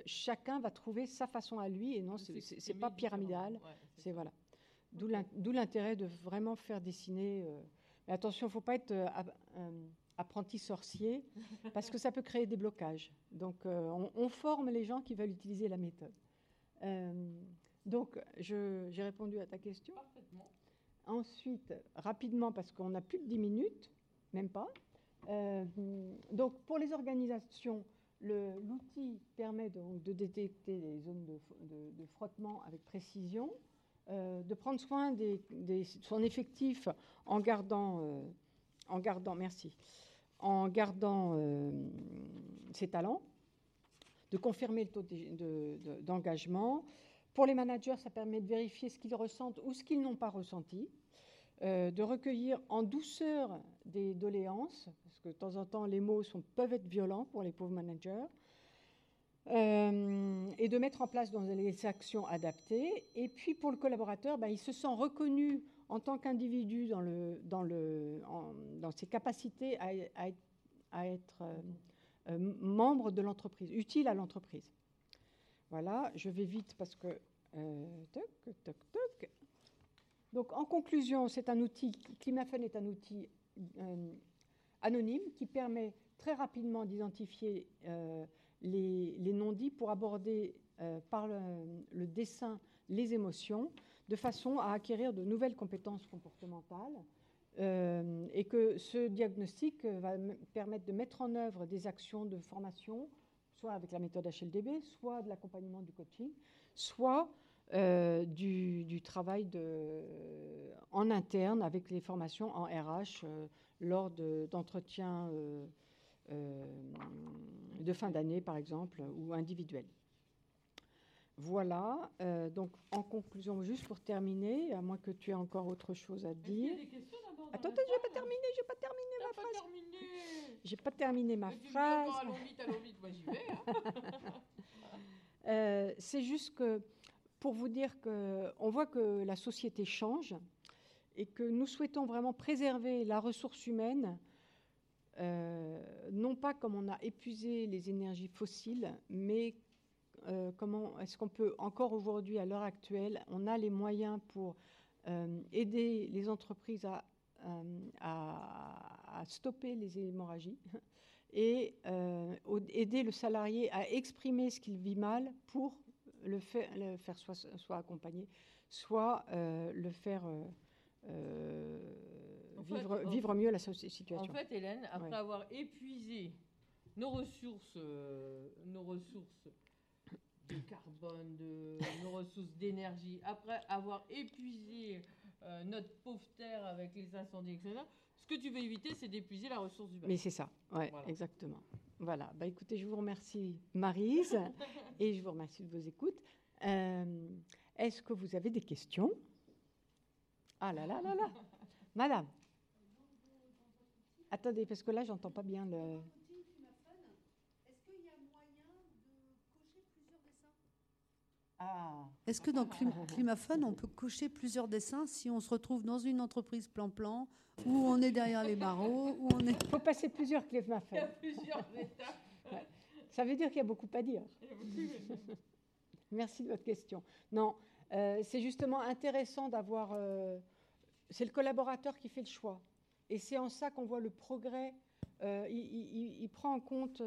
S1: chacun va trouver sa façon à lui, et non, c'est pas pyramidal. c'est voilà. D'où l'intérêt de vraiment faire dessiner. mais attention, il ne faut pas être apprenti sorcier, parce que ça peut créer des blocages. Donc, on, forme les gens qui veulent utiliser la méthode. donc, j'ai répondu à ta question.
S2: Parfaitement.
S1: Ensuite, rapidement, parce qu'on n'a plus de 10 minutes, même pas. Euh, donc, pour les organisations, l'outil permet donc de détecter les zones de, frottement avec précision, euh, de prendre soin de son effectif en gardant, euh, en gardant, merci, en gardant ses talents, de confirmer le taux d'engagement, pour les managers, ça permet de vérifier ce qu'ils ressentent ou ce qu'ils n'ont pas ressenti, euh, de recueillir en douceur des doléances, parce que de temps en temps, les mots peuvent être violents pour les pauvres managers, euh, et de mettre en place les actions adaptées. Et puis pour le collaborateur, ben, il se sent reconnu en tant qu'individu dans, ses capacités à, être euh, membre de l'entreprise, utile à l'entreprise. Voilà, je vais vite parce que... Euh, toc, toc, toc. Donc en conclusion, c'est un outil, Climafun est un outil euh, anonyme qui permet très rapidement d'identifier euh, les, non-dits pour aborder par le, dessin les émotions de façon à acquérir de nouvelles compétences comportementales et que ce diagnostic va permettre de mettre en œuvre des actions de formation soit avec la méthode HLDB, soit de l'accompagnement du coaching, soit euh, du, travail en interne avec les formations en RH euh, lors d'entretiens euh, de fin d'année, par exemple, ou individuels. Voilà, donc en conclusion, juste pour terminer, à moins que tu aies encore autre chose à dire. Attends, attends, je n'ai pas terminé, pas terminé ma phrase. J'ai pas terminé ma phrase.
S2: Allons vite, allons vite, moi j'y vais. Hein.
S1: Euh, c'est juste que pour vous dire qu'on voit que la société change et que nous souhaitons vraiment préserver la ressource humaine, euh, non pas comme on a épuisé les énergies fossiles, mais euh, comment est-ce qu'on peut encore aujourd'hui, à l'heure actuelle, on a les moyens pour aider les entreprises à euh, à, stopper les hémorragies et euh, aider le salarié à exprimer ce qu'il vit mal pour le faire, le faire soit, soit accompagner, soit euh, le faire vivre, vivre, mieux la situation. En
S2: fait, Hélène, après avoir épuisé nos ressources, nos ressources de carbone, de, nos ressources d'énergie, après avoir épuisé euh, notre pauvre terre avec les incendies, etc. Ce que tu veux éviter, c'est d'épuiser la ressource du
S1: Mais c'est ça, ouais, exactement. Voilà, bah, écoutez, je vous remercie Marise et je vous remercie de vos écoutes. Euh, est-ce que vous avez des questions? Ah là là là là. Madame. Attendez, parce que là, j'entends pas bien le...
S3: Ah. Est-ce que dans Climafun, on peut cocher plusieurs dessins si on se retrouve dans une entreprise plan-plan, où on est derrière les barreaux, où on est...
S1: Il faut passer plusieurs Climafun.
S2: Il y a plusieurs étapes.
S1: Ça veut dire qu'il y a beaucoup à dire. Merci de votre question. Non, euh, c'est justement intéressant d'avoir... Euh, c'est le collaborateur qui fait le choix. Et c'est en ça qu'on voit le progrès. Euh, il, prend en compte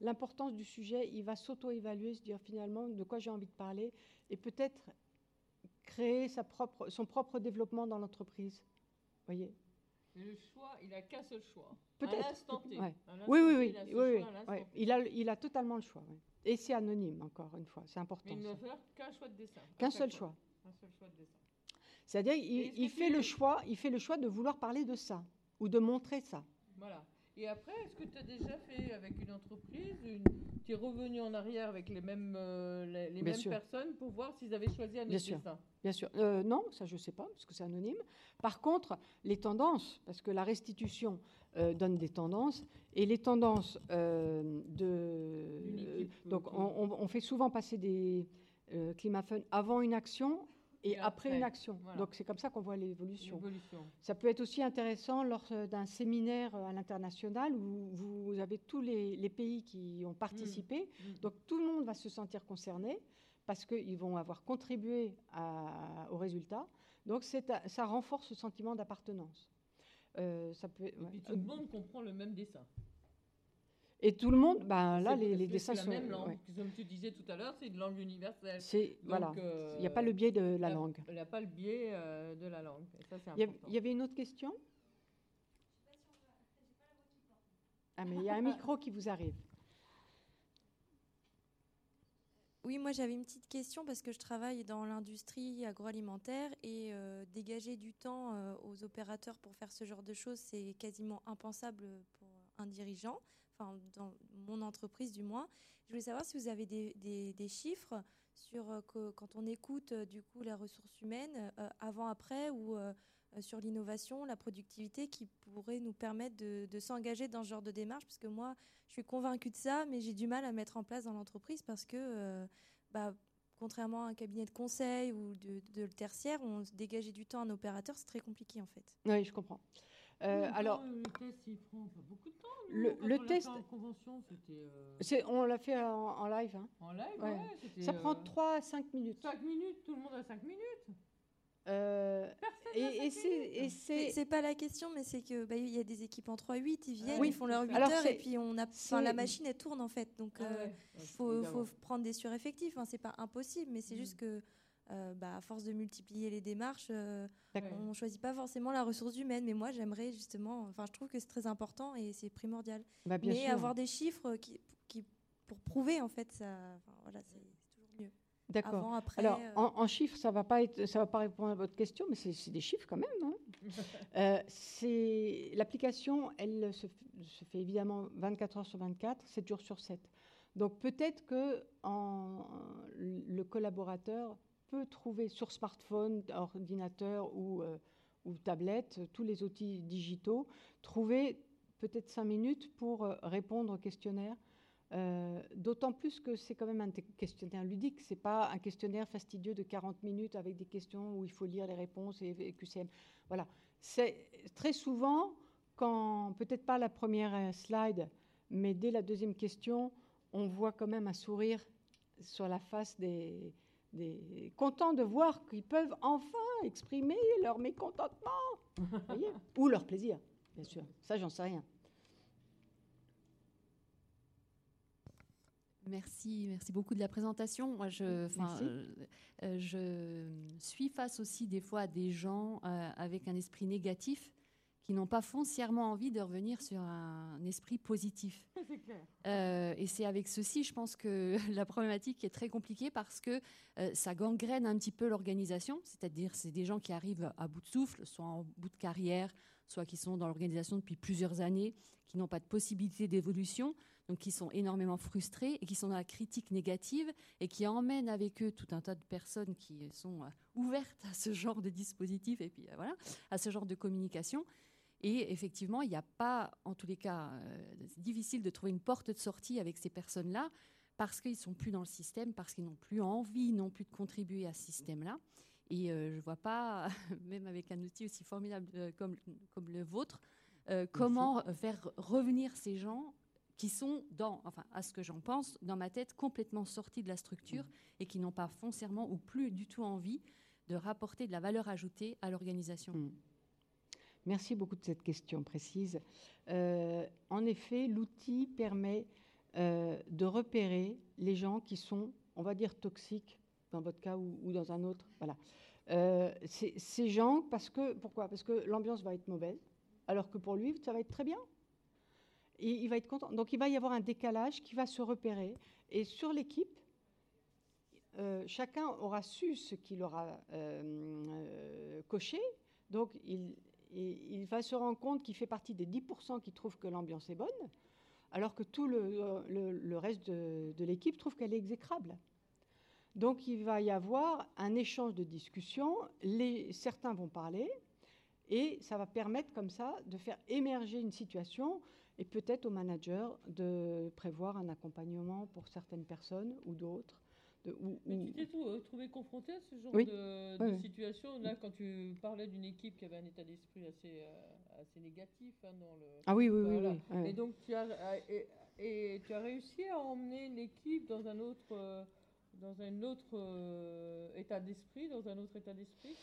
S1: l'importance du sujet, il va s'auto-évaluer, se dire finalement de quoi j'ai envie de parler, et peut-être créer sa propre, son propre développement dans l'entreprise. voyez?
S2: Le choix, il n'a qu'un seul choix.
S1: Peut-être.
S2: À l'instant T.
S1: Oui, oui, oui. Il, oui, oui. Il, a, il a totalement le choix. Et c'est anonyme, encore une fois. C'est important.
S2: Mais il ne faire qu'un choix de dessin.
S1: Qu'un seul choix. Un seul choix de dessin. C'est-à-dire, il, il fait le choix, il fait le choix de vouloir parler de ça ou de montrer ça.
S2: Voilà. Et après, est-ce que tu as déjà fait avec une entreprise Tu es revenu en arrière avec les mêmes, euh, les, mêmes personnes pour voir s'ils avaient choisi un autre
S1: Bien
S2: sûr.
S1: Bien sûr. Euh, non, ça je ne sais pas, parce que c'est anonyme. Par contre, les tendances, parce que la restitution euh, donne des tendances, et les tendances de... donc on, fait souvent passer des climats fun avant une action et,
S2: Et
S1: après,
S2: après,
S1: une action.
S2: voilà.
S1: Donc c'est comme ça qu'on voit l'évolution. Ça peut être aussi intéressant lors euh, d'un séminaire euh, à l'international où vous avez tous les, les pays qui ont participé.
S2: Mm.
S1: Donc tout le monde va se sentir concerné parce qu'ils vont avoir contribué à- au résultat. Donc ça renforce ce sentiment d'appartenance. Euh, ça peut,
S2: Et puis tout le monde comprend le même dessin.
S1: Et tout le monde, ben là,
S2: C'est-
S1: les, les
S2: c'est
S1: dessins
S2: la
S1: sont.
S2: même langue.
S1: ouais.
S2: Comme tu disais tout à l'heure, c'est une langue universelle.
S1: C'est voilà.
S2: Euh,
S1: Il n'y a pas le biais de la
S2: il y a-
S1: langue.
S2: Il n'y a pas le biais euh, de la langue. Et ça, c'est
S1: Il y, a-
S2: important.
S1: il y avait une autre question? Ah, mais il y a un micro qui vous arrive.
S4: Oui, moi j'avais une petite question parce que je travaille dans l'industrie agroalimentaire et euh, dégager du temps euh, aux opérateurs pour faire ce genre de choses, c'est quasiment impensable pour un dirigeant, enfin dans mon entreprise du moins. Je voulais savoir si vous avez des, chiffres sur euh, quand on écoute euh, du coup les ressources humaines euh, avant-après ou euh, euh, sur l'innovation, la productivité qui pourrait nous permettre de, s'engager dans ce genre de démarche? Parce que moi je suis convaincue de ça, mais j'ai du mal à mettre en place dans l'entreprise parce que, bah, contrairement à un cabinet de conseil ou de, de tertiaire, on dégager du temps à un opérateur, c'est très compliqué en fait.
S1: Oui, je comprends. Euh, alors,
S2: le test, il prend pas beaucoup de temps.
S1: Le- le
S2: on l'a fait
S1: test-
S2: en convention, c'était euh,
S1: on l'a fait en, en live. hein.
S2: en live.
S1: Ouais.
S2: ouais,
S1: Ça prend
S2: euh,
S1: 3 à 5 minutes.
S2: 5 minutes, tout le monde a 5 minutes.
S1: Euh,
S2: Personne
S1: et et
S2: cinq
S1: c'est-
S2: minutes.
S1: et
S4: C'est
S1: c'est.
S4: c'est pas la question, mais c'est que bah, il y a des équipes en 3-8, ils viennent,
S1: Oui.
S4: ils font leur 8
S1: Alors,
S4: heures et puis on a, enfin, la machine elle tourne en fait. Donc
S2: Ah
S4: euh,
S2: ouais,
S4: faut, faut prendre des sureffectifs. Hein, c'est pas impossible, mais c'est
S2: Mm.
S4: juste que euh, bah, à force de multiplier les démarches, euh, on choisit pas forcément la ressource humaine. Mais moi, j'aimerais justement, enfin, je trouve que c'est très important et c'est primordial.
S1: Bah,
S4: mais
S1: sûr.
S4: avoir des chiffres qui, qui pour prouver en fait ça, voilà, c'est toujours mieux.
S1: D'accord.
S4: Après.
S1: Alors,
S4: euh,
S1: en, en chiffres, ça va pas être, ça va pas répondre à votre question, mais c'est des chiffres quand même. hein. C'est l'application, elle se, fait évidemment 24 heures sur 24, 7 jours sur 7. Donc peut-être que en- le collaborateur peut trouver sur smartphone, ordinateur ou, euh, ou tablette, tous les outils digitaux, trouver peut-être 5 minutes pour euh, répondre au questionnaire. Euh, D'autant plus que c'est quand même un questionnaire ludique, c'est pas un questionnaire fastidieux de 40 minutes avec des questions où il faut lire les réponses et, et QCM. Voilà. C'est très souvent, quand peut-être pas la première slide, mais dès la deuxième question, on voit quand même un sourire sur la face des, des contents de voir qu'ils peuvent enfin exprimer leur mécontentement, voyez ou leur plaisir, bien sûr. Ça, j'en sais rien.
S5: Merci, merci beaucoup de la présentation. Moi, je, euh, euh, je suis face aussi des fois à des gens euh, avec un esprit négatif qui n'ont pas foncièrement envie de revenir sur un esprit positif.
S2: clair.
S5: Euh, et c'est avec ceci, je pense que la problématique est très compliquée parce que euh, ça gangrène un petit peu l'organisation. C'est-à-dire, c'est des gens qui arrivent à bout de souffle, soit en bout de carrière, soit qui sont dans l'organisation depuis plusieurs années, qui n'ont pas de possibilité d'évolution, donc qui sont énormément frustrés et qui sont dans la critique négative et qui emmènent avec eux tout un tas de personnes qui sont euh, ouvertes à ce genre de dispositif et puis voilà, à ce genre de communication. Et effectivement, il n'y a pas, en tous les cas, euh, difficile de trouver une porte de sortie avec ces personnes-là parce qu'ils sont plus dans le système, parce qu'ils n'ont plus envie non plus de contribuer à ce système-là. Et euh, je ne vois pas, même avec un outil aussi formidable euh, comme, comme le vôtre, euh, comment faire revenir ces gens qui sont, dans, enfin, à ce que j'en pense, dans ma tête, complètement sortis de la structure et qui n'ont pas foncièrement ou plus du tout envie de rapporter de la valeur ajoutée à l'organisation.
S1: Mm. Merci beaucoup de cette question précise. Euh, en effet, l'outil permet euh, de repérer les gens qui sont, on va dire, toxiques, dans votre cas ou, dans un autre. Voilà. Euh, ces gens, parce que, pourquoi? Parce que l'ambiance va être mauvaise, alors que pour lui, ça va être très bien. Il va être content. Donc il va y avoir un décalage qui va se repérer. Et sur l'équipe, chacun aura su ce qu'il aura coché. Donc il, il va se rendre compte qu'il fait partie des 10% qui trouvent que l'ambiance est bonne, alors que tout le, le reste de, l'équipe trouve qu'elle est exécrable. Donc il va y avoir un échange de discussions, certains vont parler, et ça va permettre comme ça de faire émerger une situation et peut-être au manager de prévoir un accompagnement pour certaines personnes ou d'autres. De- où-
S2: Mais tu t'es euh, trouvé confronté à ce genre
S1: Oui.
S2: de,
S1: Oui,
S2: de
S1: oui.
S2: situation Là, quand tu parlais d'une équipe qui avait un état d'esprit assez, euh, assez négatif hein, dans le.
S1: Ah oui, oui, oui,
S2: Voilà.
S1: oui.
S2: Et donc, tu as, euh, et, et tu as réussi à emmener l'équipe dans un autre, dans un autre état d'esprit, dans un autre état d'esprit,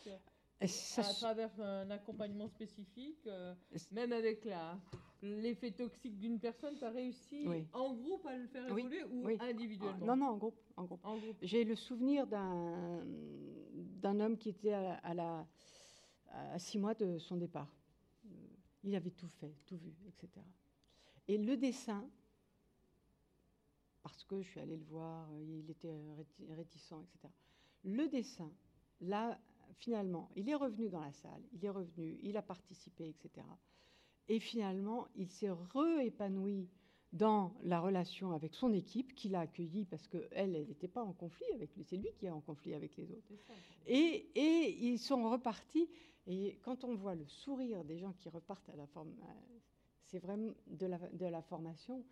S1: Et ça
S2: à travers un accompagnement spécifique, euh, même avec la l'effet toxique d'une personne, tu as réussi
S1: Oui.
S2: en groupe à le faire
S1: Oui,
S2: évoluer ou
S1: oui.
S2: individuellement?
S1: Non, non, en groupe. En groupe.
S2: En groupe.
S1: J'ai le souvenir d'un d'un homme qui était à, à la, à six mois de son départ. Il avait tout fait, tout vu, etc. Et le dessin, parce que je suis allée le voir, il était réti- réticent, etc. Le dessin, là, finalement, il est revenu dans la salle, il est revenu, il a participé, etc. Et finalement, il s'est réépanoui dans la relation avec son équipe, qu'il a accueillie parce qu'elle, elle n'était pas en conflit avec lui, c'est lui qui est en conflit avec les autres. Et, et ils sont repartis. Et quand on voit le sourire des gens qui repartent à la forme, euh, c'est vraiment de la, de la formation,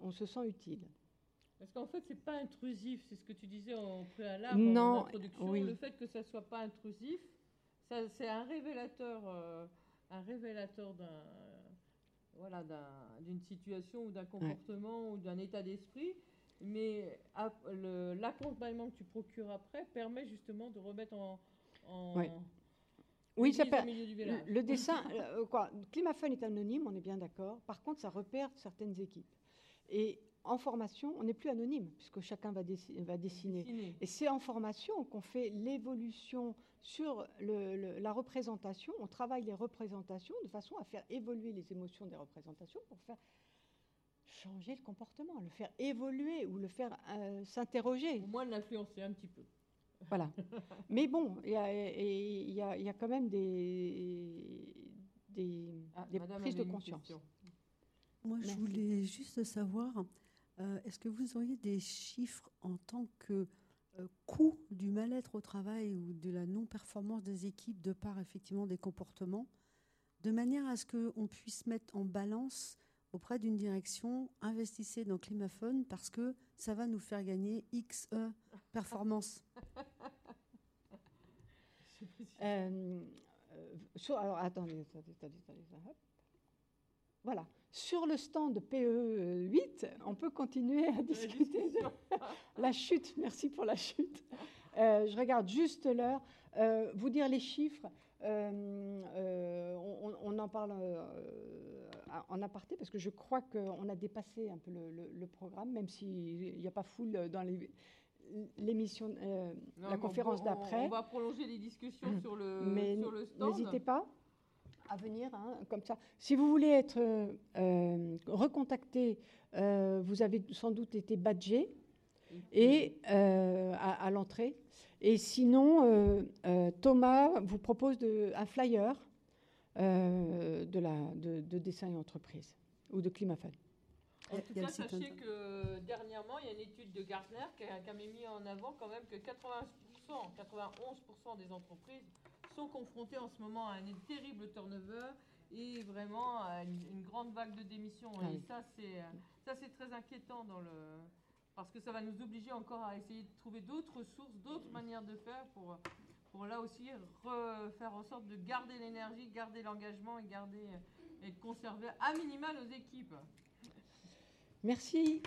S1: on se sent utile.
S2: Parce qu'en fait, c'est pas intrusif, c'est ce que tu disais en préalable,
S1: Non,
S2: en introduction.
S1: oui.
S2: Le fait que ça soit pas intrusif, ça, c'est un révélateur, euh, un révélateur d'un, voilà, d'un- d'une situation ou d'un comportement ou d'un état d'esprit. Mais le- l'accompagnement que tu procures après permet justement de remettre en, en
S1: Ouais. Oui, ça Le,
S2: village.
S1: le dessin, euh, quoi, Climafun est anonyme, on est bien d'accord. Par contre, ça repère certaines équipes. Et en formation, on n'est plus anonyme, puisque chacun va, dessi- va dessiner.
S2: Dessiner.
S1: Et c'est en formation qu'on fait l'évolution sur le- le- la représentation. On travaille les représentations de façon à faire évoluer les émotions des représentations pour faire changer le comportement, le faire évoluer ou le faire euh, s'interroger.
S2: Au moins l'influencer un petit peu.
S1: Voilà. Mais bon, il y a, et il y a- il y a quand même des, des,
S2: Ah,
S1: des prises de conscience.
S2: question.
S3: Moi, je voulais juste savoir, euh, est-ce que vous auriez des chiffres en tant que euh, coût du mal-être au travail ou de la non-performance des équipes de par effectivement des comportements, de manière à ce qu'on puisse mettre en balance auprès d'une direction, investissez dans Climaphone parce que ça va nous faire gagner X E performance.
S1: Euh, alors, attendez, attendez, attendez, attendez, hop. Voilà. Sur le stand de PE 8, on peut continuer à discuter de la chute. Merci pour la chute. Euh, je regarde juste l'heure. Euh, vous dire les chiffres, euh, on, en parle en aparté parce que je crois qu'on a dépassé un peu le, le- le programme, même s'il n'y a pas foule dans les- l'émission, euh, la conférence d'après.
S2: On va prolonger les discussions sur le,
S1: Mais
S2: sur le stand.
S1: n'hésitez pas à venir, hein, comme ça. Si vous voulez être euh, euh, recontacté, euh, vous avez sans doute été badgé et euh, à, à l'entrée. Et sinon, euh, euh, Thomas vous propose de, un flyer euh, de, la, de, de dessin et entreprise ou de Climafun.
S2: En tout cas, sachez que dernièrement, il y a une étude de Gartner qui a, qui a mis en avant quand même que 80%, 91% des entreprises sont confrontées en ce moment à un terrible turnover et vraiment à une, une grande vague de démissions.
S1: Ah
S2: et
S1: oui.
S2: ça, c'est ça, c'est très inquiétant dans le parce que ça va nous obliger encore à essayer de trouver d'autres sources, d'autres manières de faire pour pour là aussi re- faire en sorte de garder l'énergie, garder l'engagement et garder et de conserver à minima nos équipes.
S1: Merci.